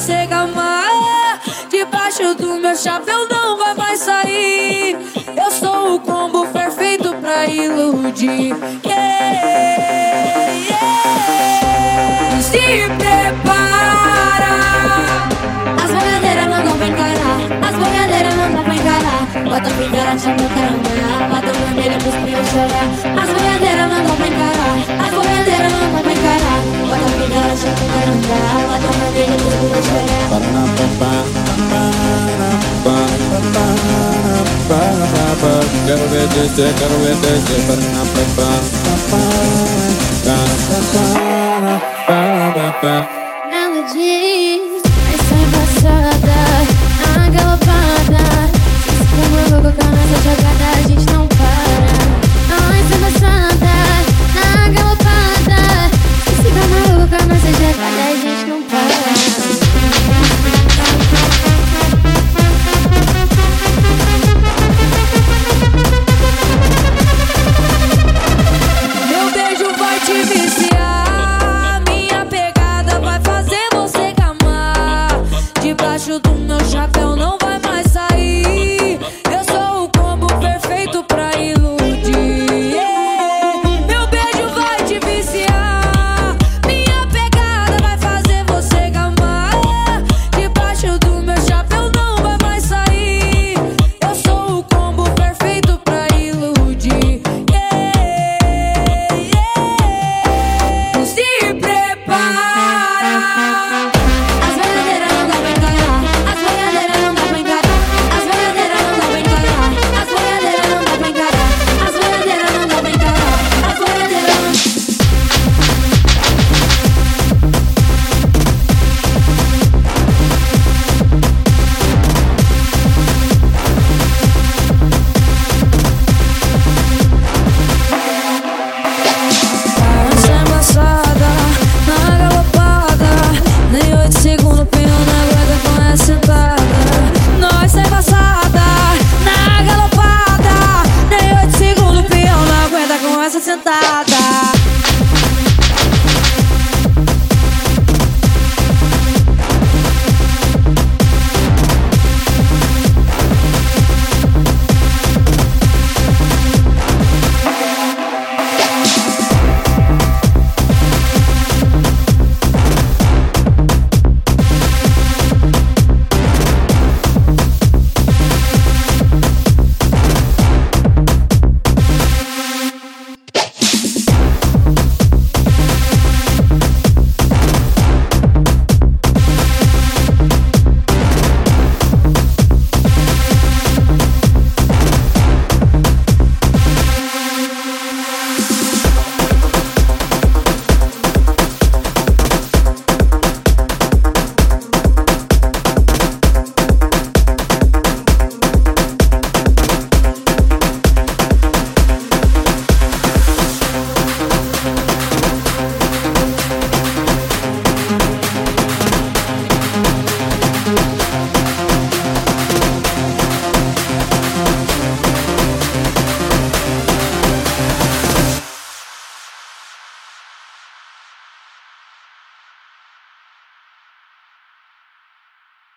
chega mais. Debaixo do meu chapéu não vai mais sair. Eu sou o combo perfeito pra iludir. Yeah, yeah. Se prepara. As boiadeiras não dão pra encarar. As boiadeiras não dão pra encarar. Bota a pingará, chama o caramba. Bota a vermelha pros meus chorar. As boiadeiras não dão pra encarar. As boiadeiras não dão pra encarar. Melody